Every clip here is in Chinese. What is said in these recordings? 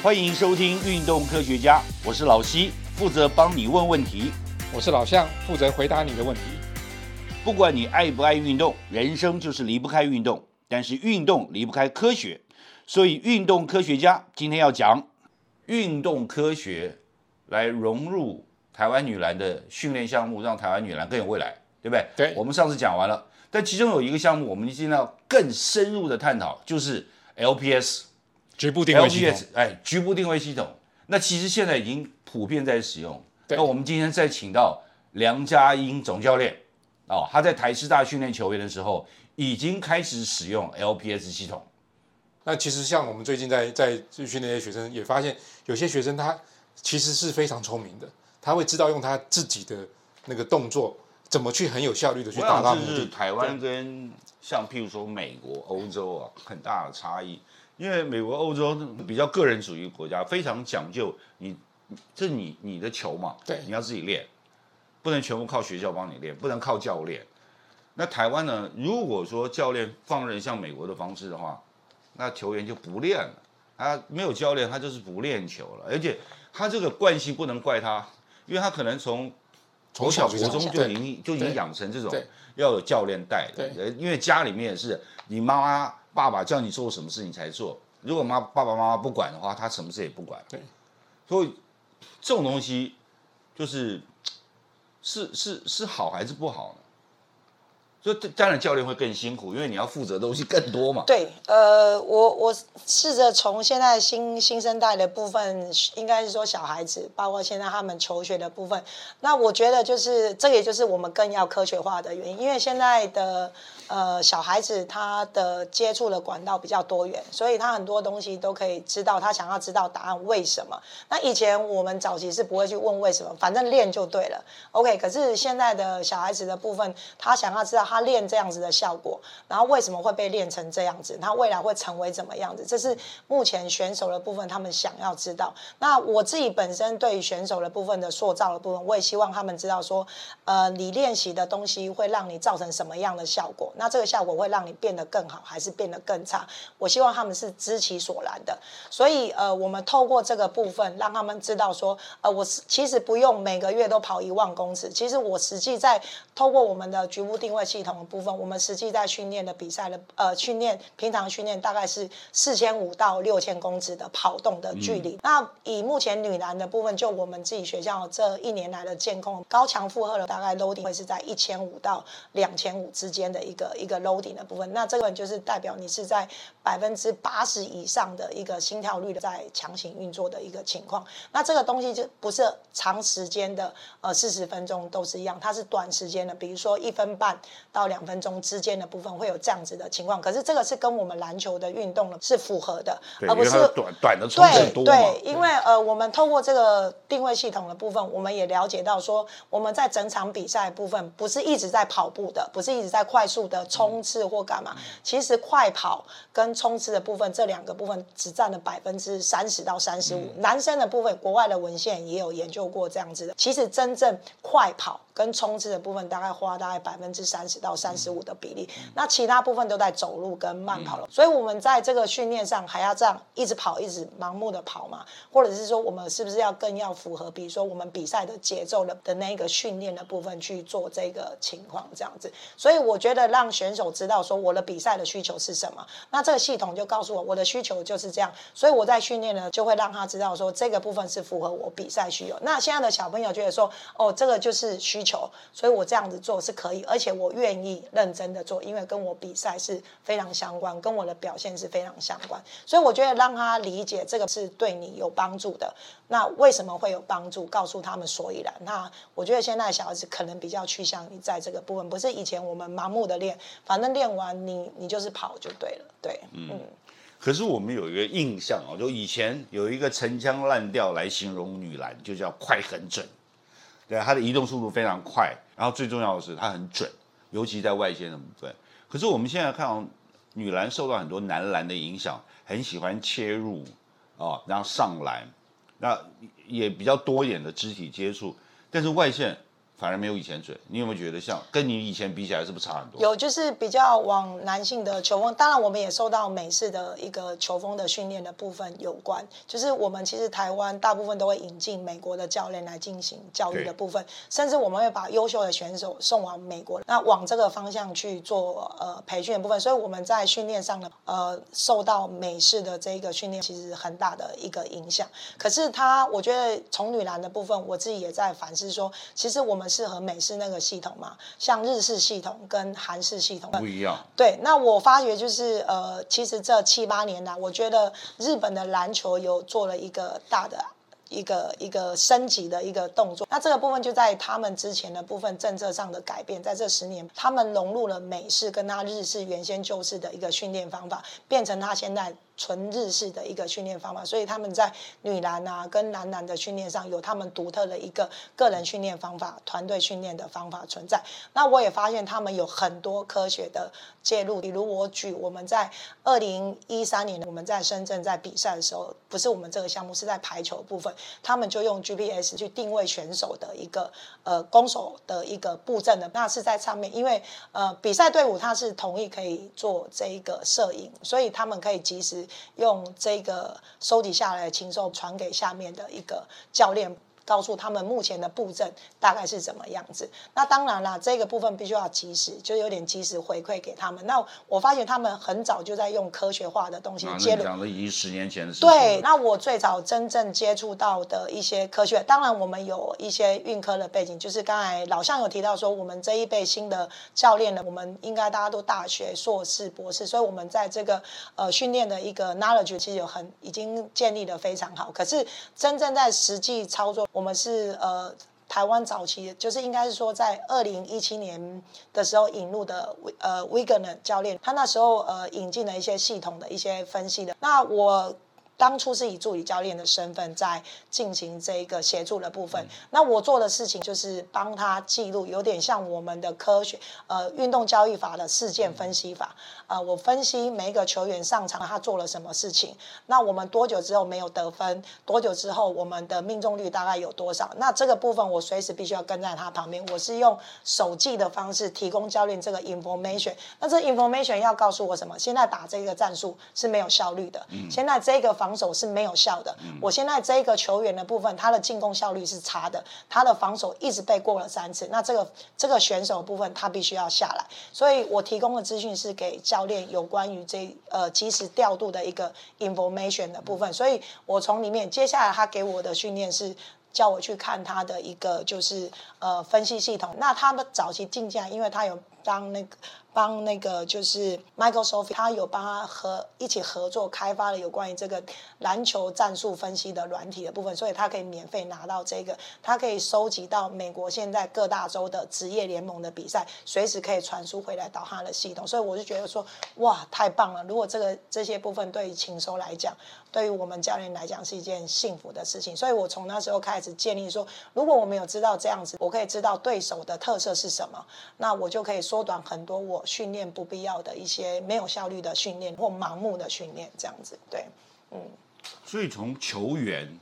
欢迎收听《运动科学家》，我是老西，负责帮你问问题。我是老向，负责回答你的问题。不管你爱不爱运动，人生就是离不开运动，但是运动离不开科学，所以运动科学家今天要讲运动科学来融入台湾女篮的训练项目，让台湾女篮更有未来，对不对？对我们上次讲完了，但其中有一个项目，我们今天要更深入的探讨，就是 LPS。局部定位系统哎，局部定位系统，那其实现在已经普遍在使用。那我们今天再请到梁家英总教练，哦，他在台师大训练球员的时候，已经开始使用 LPS 系统。那其实像我们最近在在训练的学生，也发现有些学生他其实是非常聪明的，他会知道用他自己的那个动作怎么去很有效率的去我达到想这是目的。台湾跟像譬如说美国、欧洲啊，很大的差异。因为美国、欧洲比较个人主义国家，非常讲究你，这你你的球嘛，对你要自己练，不能全部靠学校帮你练，不能靠教练。那台湾呢？如果说教练放任像美国的方式的话，那球员就不练了。他没有教练，他就是不练球了。而且他这个惯性不能怪他，因为他可能从从小国中就已对经就已经对养成这种要有教练带的，因为家里面也是你妈妈爸爸叫你做什么事你才做，如果妈爸爸妈妈不管的话，他什么事也不管。对，所以这种东西就是是是是好还是不好呢？所以当然教练会更辛苦，因为你要负责的东西更多嘛。对，呃，我我试着从现在新新生代的部分，应该是说小孩子，包括现在他们求学的部分，那我觉得就是这，也就是我们更要科学化的原因，因为现在的呃小孩子他的接触的管道比较多元，所以他很多东西都可以知道，他想要知道答案为什么。那以前我们早期是不会去问为什么，反正练就对了。OK，可是现在的小孩子的部分，他想要知道他练这样子的效果，然后为什么会被练成这样子，他未来会成为怎么样子，这是目前选手的部分他们想要知道。那我自己本身对于选手的部分的塑造的部分，我也希望他们知道说，呃，你练习的东西会让你造成什么样的效果，那这个效果会让你变得更好，还是变得更差？我希望他们是知其所然的。所以呃，我们透过这个部分，让他们知道说，呃，我是其实不用每个月都跑一万公尺，其实我实际在透过我们的局部定位系统的部分，我们实际在训练的比赛的呃训练，平常训练大概是四千五到六千公尺的跑动的距离。那以目前女篮的部分，就我们自己学校这一年来的监控，高强负荷的大概 loading 会是在一千五到两千五之间的一个一个 loading 的部分。那这个就是代表你是在百分之八十以上的一个心跳率的在强行运作的一个情况。那这个东西就不是长时间的，呃，四十分钟都是一样，它是短时间的，比如说一分半到两分钟之间的部分会有这样子的情况。可是这个是跟我们篮球的运动呢是符合的，而不是短短的冲对刺多嘛。对，因为呃，我们透过这个定位系统的部分，我们也了解到说，我们在整场比赛部分不是一直在跑步的，不是一直在快速的冲刺或干嘛。其实快跑跟冲刺的部分这两个部分只占了百分之三十到三十五。男生的部分，国外的文献也有研究过这样子的。其实真正快跑跟冲刺的部分，大概花大概百分之三十到三十五的比例。那其他部分都在走路跟慢跑了。所以我们在这个训练上还要这样一直跑，一直盲目的跑嘛，或者是说我们是不是要更要符合，比如说我们比赛的节奏的的那个训练的部分去做这个情况这样子。所以我觉得让选手知道说我的比赛的需求是什么，那这个系统就告诉我我的需求就是这样，所以我在训练呢就会让他知道说这个部分是符合我比赛需求。那现在的小朋友觉得说哦这个就是需求，所以我这样子做是可以，而且我愿意认真的做，因为跟我比赛是非常相关，跟我的表现是非常相关。所以我觉得让他理解这个是对你有帮助的。那为什么会有帮助？告诉他们所以然。那我觉得现在小孩子可能比较趋向于在这个部分，不是以前我们盲目的练，反正练完你你就是跑就对了。对，嗯可是我们有一个印象哦，就以前有一个陈腔滥调来形容女篮，就叫快很准。对，她的移动速度非常快，然后最重要的是她很准，尤其在外线的部分。可是我们现在看到女篮受到很多男篮的影响，很喜欢切入啊，然后上篮，那也比较多一点的肢体接触，但是外线反而没有以前准。你有没有觉得像跟你以前比起来，是不是差很多？有就是比较往男性的球风，当然我们也受到美式的一个球风的训练的部分有关。就是我们其实台湾大部分都会引进美国的教练来进行教育的部分，甚至我们会把优秀的选手送往美国，那往这个方向去做呃培训的部分。所以我们在训练上呢，呃，受到美式的这一个训练其实很大的一个影响。可是他，我觉得从女篮的部分，我自己也在反思说，其实我们适合美式那个系统嘛，像日式系统跟韩式系统不一样。对，那我发觉就是呃，其实这七八年来，我觉得日本的篮球有做了一个大的一个一个升级的一个动作。那这个部分就在他们之前的部分政策上的改变，在这十年，他们融入了美式跟他日式原先旧式的一个训练方法，变成他现在。纯日式的一个训练方法，所以他们在女篮啊跟男篮的训练上有他们独特的一个个人训练方法、团队训练的方法存在。那我也发现他们有很多科学的介入，比如我举我们在二零一三年我们在深圳在比赛的时候，不是我们这个项目是在排球部分，他们就用 GPS 去定位选手的一个呃攻守的一个布阵的，那是在上面，因为呃比赛队伍他是同意可以做这一个摄影，所以他们可以及时。用这个收集下来的禽兽传给下面的一个教练。告诉他们目前的布阵大概是怎么样子。那当然啦，这个部分必须要及时，就有点及时回馈给他们。那我发现他们很早就在用科学化的东西接入。讲的已经十年前的事情。对，那我最早真正接触到的一些科学，当然我们有一些运科的背景，就是刚才老向有提到说，我们这一辈新的教练呢，我们应该大家都大学硕士、博士，所以我们在这个呃训练的一个 knowledge 其实有很已经建立的非常好。可是真正在实际操作。我们是呃台湾早期，就是应该是说在二零一七年的时候引入的呃 Wigan 教练，他那时候呃引进了一些系统的一些分析的。那我当初是以助理教练的身份在进行这个协助的部分。那我做的事情就是帮他记录，有点像我们的科学呃运动交易法的事件分析法。呃，我分析每一个球员上场他做了什么事情，那我们多久之后没有得分，多久之后我们的命中率大概有多少？那这个部分我随时必须要跟在他旁边，我是用手记的方式提供教练这个 information。那这 information 要告诉我什么？现在打这个战术是没有效率的，现在这个防守是没有效的。我现在这个球员的部分，他的进攻效率是差的，他的防守一直被过了三次。那这个这个选手部分他必须要下来，所以我提供的资讯是给教。练有关于这呃及时调度的一个 information 的部分，所以我从里面接下来他给我的训练是叫我去看他的一个就是呃分析系统。那他们早期进价，因为他有当那个。帮那个就是 Michael Sophie，他有帮他合一起合作开发了有关于这个篮球战术分析的软体的部分，所以他可以免费拿到这个，他可以收集到美国现在各大洲的职业联盟的比赛，随时可以传输回来到他的系统，所以我就觉得说，哇，太棒了！如果这个这些部分对于禽收来讲，对于我们教练来讲是一件幸福的事情，所以我从那时候开始建立说，如果我们有知道这样子，我可以知道对手的特色是什么，那我就可以缩短很多我。训练不必要的一些没有效率的训练或盲目的训练，这样子对，嗯。所以从球员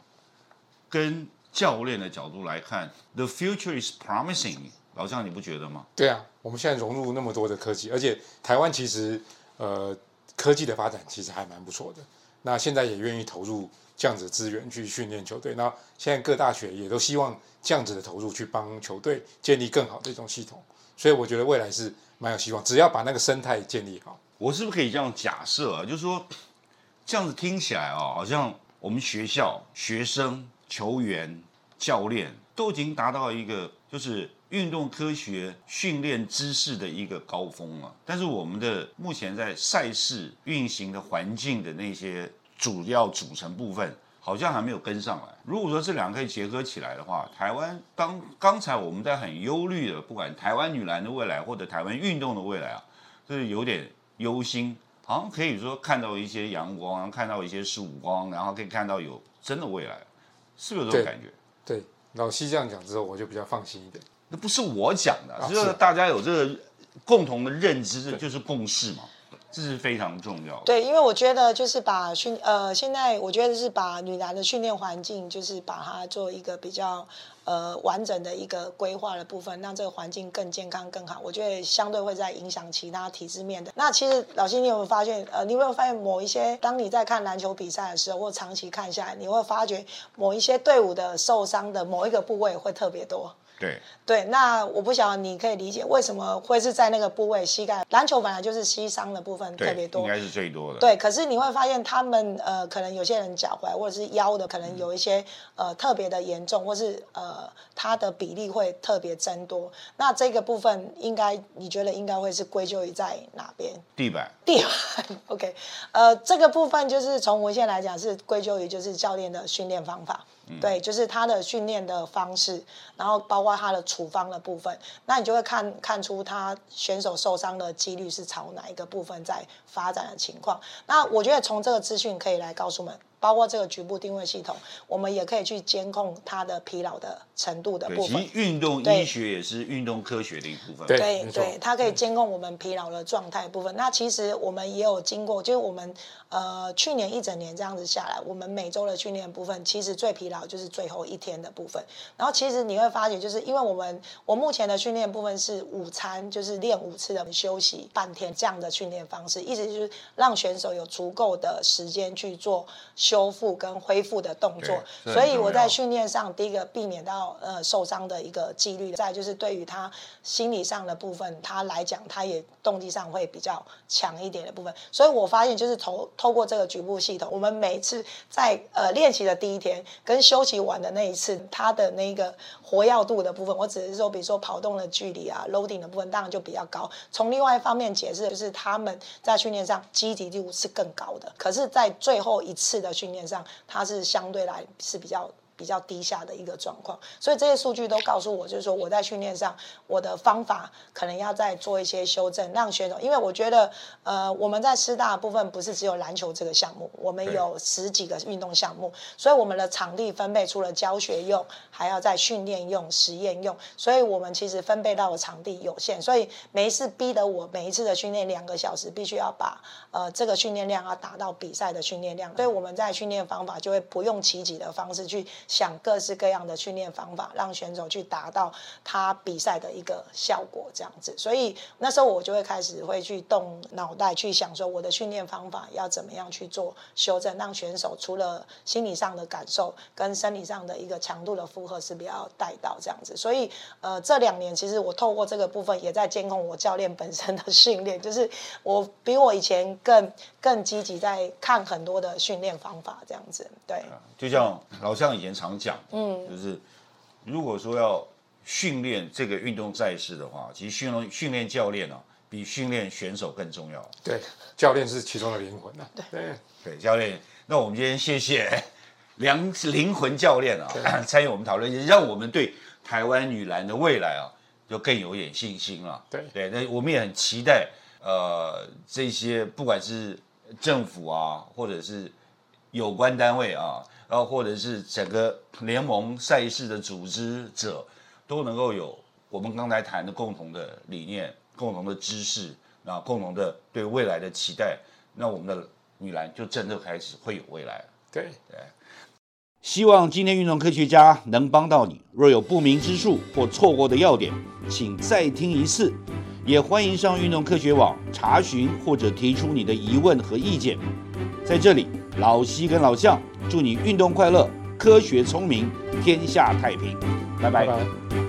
跟教练的角度来看，the future is promising。老张，你不觉得吗？对啊，我们现在融入那么多的科技，而且台湾其实呃科技的发展其实还蛮不错的。那现在也愿意投入这样子的资源去训练球队。那现在各大学也都希望这样子的投入去帮球队建立更好的一种系统。所以我觉得未来是。蛮有希望，只要把那个生态建立好。我是不是可以这样假设啊？就是说，这样子听起来哦，好像我们学校学生、球员、教练都已经达到一个就是运动科学训练知识的一个高峰了。但是我们的目前在赛事运行的环境的那些主要组成部分。好像还没有跟上来。如果说这两个可以结合起来的话，台湾刚刚才我们在很忧虑的，不管台湾女篮的未来或者台湾运动的未来啊，就是有点忧心。好像可以说看到一些阳光，然后看到一些曙光，然后可以看到有真的未来，是不是这种感觉？对，老西这样讲之后，我就比较放心一点。那不是我讲的，就是大家有这个共同的认知，就是共识嘛。这是非常重要的。对，因为我觉得就是把训呃，现在我觉得是把女篮的训练环境，就是把它做一个比较呃完整的一个规划的部分，让这个环境更健康更好。我觉得相对会在影响其他体制面的。那其实老辛，你有没有发现？呃，你有没有发现某一些，当你在看篮球比赛的时候，或长期看下来，你会发觉某一些队伍的受伤的某一个部位会特别多。对对，那我不晓得你可以理解为什么会是在那个部位，膝盖篮球本来就是膝伤的部分特别，多应，该是最多的。对，可是你会发现他们呃，可能有些人脚踝或者是腰的，可能有一些呃特别的严重，或是呃它的比例会特别增多。那这个部分应该你觉得应该会是归咎于在哪边？地板地板，OK，呃，这个部分就是从文献来讲是归咎于就是教练的训练方法，对，就是他的训练的方式，然后包括他的处方的部分，那你就会看看出他选手受伤的几率是朝哪一个部分在发展的情况。那我觉得从这个资讯可以来告诉我们。包括这个局部定位系统，我们也可以去监控它的疲劳的程度的，部分其实。运动医学也是运动科学的一部分。对对对，它可以监控我们疲劳的状态部分。那其实我们也有经过，就是我们呃去年一整年这样子下来，我们每周的训练部分，其实最疲劳就是最后一天的部分。然后其实你会发觉，就是因为我们我目前的训练部分是午餐，就是练五次的休息半天这样的训练方式，意思就是让选手有足够的时间去做修复跟恢复的动作。所以我在训练上，第一个避免到呃受伤的一个几率，再就是对于他心理上的部分，他来讲，他也动机上会比较强一点的部分。所以我发现就是透透过这个局部系统，我们每次在呃练习的第一天跟休息完的那一次，他的那个活跃度的部分，我只是说，比如说跑动的距离啊，loading 的部分当然就比较高。从另外一方面解释，就是他们在训练上积极度是更高的，可是，在最后一次的训练上，它是相对来是比较。比较低下的一个状况，所以这些数据都告诉我，就是说我在训练上，我的方法可能要再做一些修正，让选手，因为我觉得，呃，我们在师大部分不是只有篮球这个项目，我们有十几个运动项目，所以我们的场地分配除了教学用，还要在训练用、实验用，所以我们其实分配到的场地有限，所以每一次逼得我每一次的训练两个小时，必须要把呃这个训练量要达到比赛的训练量，所以我们在训练方法就会不用其己的方式去想各式各样的训练方法，让选手去达到他比赛的一个效果，这样子。所以那时候我就会开始会去动脑袋去想说，我的训练方法要怎么样去做修正，让选手除了心理上的感受跟生理上的一个强度的负荷是不要带到这样子。所以呃，这两年其实我透过这个部分也在监控我教练本身的训练，就是我比我以前更更积极在看很多的训练方法这样子。对，就像老向以前常讲，嗯，就是如果说要训练这个运动赛事的话，其实训练训练教练啊，比训练选手更重要。对，教练是其中的灵魂呐、对，对，教练，那我们今天谢谢 梁灵魂教练啊，参与我们讨论，也让我们对台湾女篮的未来啊，就更有点信心了。对。对，那我们也很期待，呃，这些不管是政府啊，或者是有关单位啊，然后或者是整个联盟赛事的组织者，都能够有我们刚才谈的共同的理念、共同的知识，啊，共同的对未来的期待，那我们的女篮就真的开始会有未来了。对，希望今天运动科学家能帮到你。若有不明之处或错过的要点，请再听一次。也欢迎上运动科学网查询或者提出你的疑问和意见。在这里，老西跟老向祝你运动快乐，科学聪明，天下太平。拜拜拜拜